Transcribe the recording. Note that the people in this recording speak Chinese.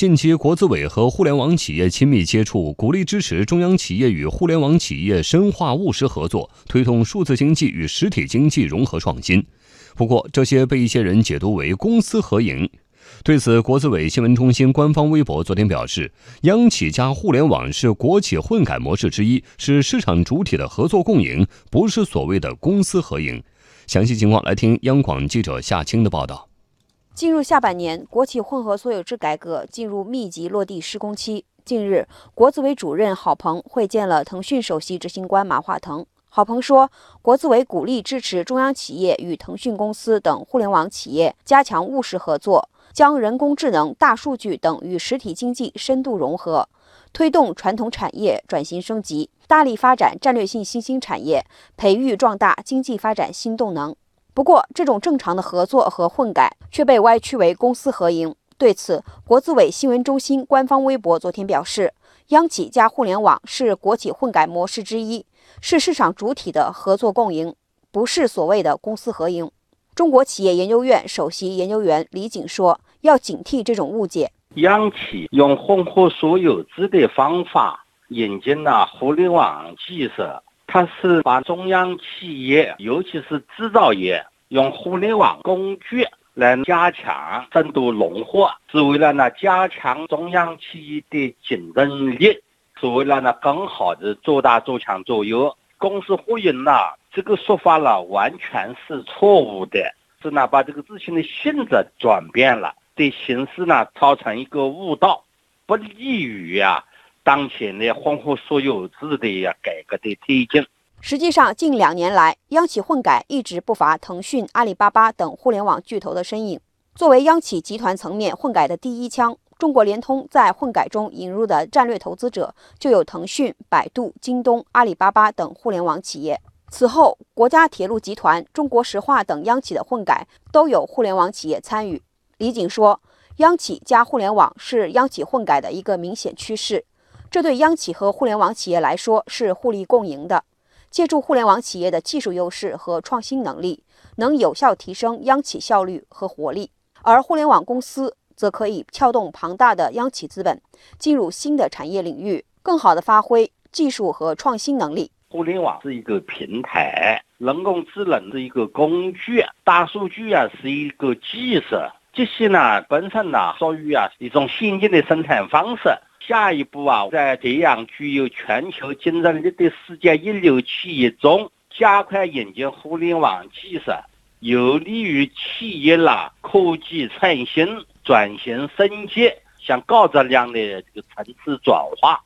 近期国资委和互联网企业亲密接触，鼓励支持中央企业与互联网企业深化务实合作，推动数字经济与实体经济融合创新。不过，这些被一些人解读为公私合营。对此，国资委新闻中心官方微博昨天表示，央企加互联网是国企混改模式之一，是市场主体的合作共赢，不是所谓的公私合营。详细情况来听央广记者夏青的报道。进入下半年，国企混合所有制改革进入密集落地施工期。近日，国资委主任郝鹏会见了腾讯首席执行官马化腾。郝鹏说，国资委鼓励支持中央企业与腾讯公司等互联网企业加强务实合作，将人工智能、大数据等与实体经济深度融合，推动传统产业转型升级，大力发展战略性新兴产业，培育壮大经济发展新动能。不过，这种正常的合作和混改却被歪曲为公私合营。对此，国资委新闻中心官方微博昨天表示，央企加互联网是国企混改模式之一，是市场主体的合作共赢，不是所谓的公私合营。中国企业研究院首席研究员李景说：“要警惕这种误解。央企用混合所有制的方法引进了互联网技术。”它是把中央企业，尤其是制造业，用互联网工具来加强深度融合，是为了呢加强中央企业的竞争力，是为了呢更好的做大做强做优。公私合营呢，这个说法呢完全是错误的，是呢把这个事情的性质转变了，对形势呢造成一个误导，不利于呀。当前的混合所有制的改革的推进，实际上近两年来，央企混改一直不乏腾讯、阿里巴巴等互联网巨头的身影。作为央企集团层面混改的第一枪，中国联通在混改中引入的战略投资者就有腾讯、百度、京东、阿里巴巴等互联网企业。此后，国家铁路集团、中国石化等央企的混改都有互联网企业参与。李锦说，央企加互联网是央企混改的一个明显趋势。这对央企和互联网企业来说是互利共赢的。借助互联网企业的技术优势和创新能力，能有效提升央企效率和活力；而互联网公司则可以撬动庞大的央企资本，进入新的产业领域，更好地发挥技术和创新能力。互联网是一个平台，人工智能是一个工具，大数据啊是一个技术，这些呢本身呢属于啊一种先进的生产方式。下一步啊，在培养具有全球竞争力的世界一流企业中，加快引进互联网技术，有利于企业啦科技创新、转型升级向高质量的这个层次转化。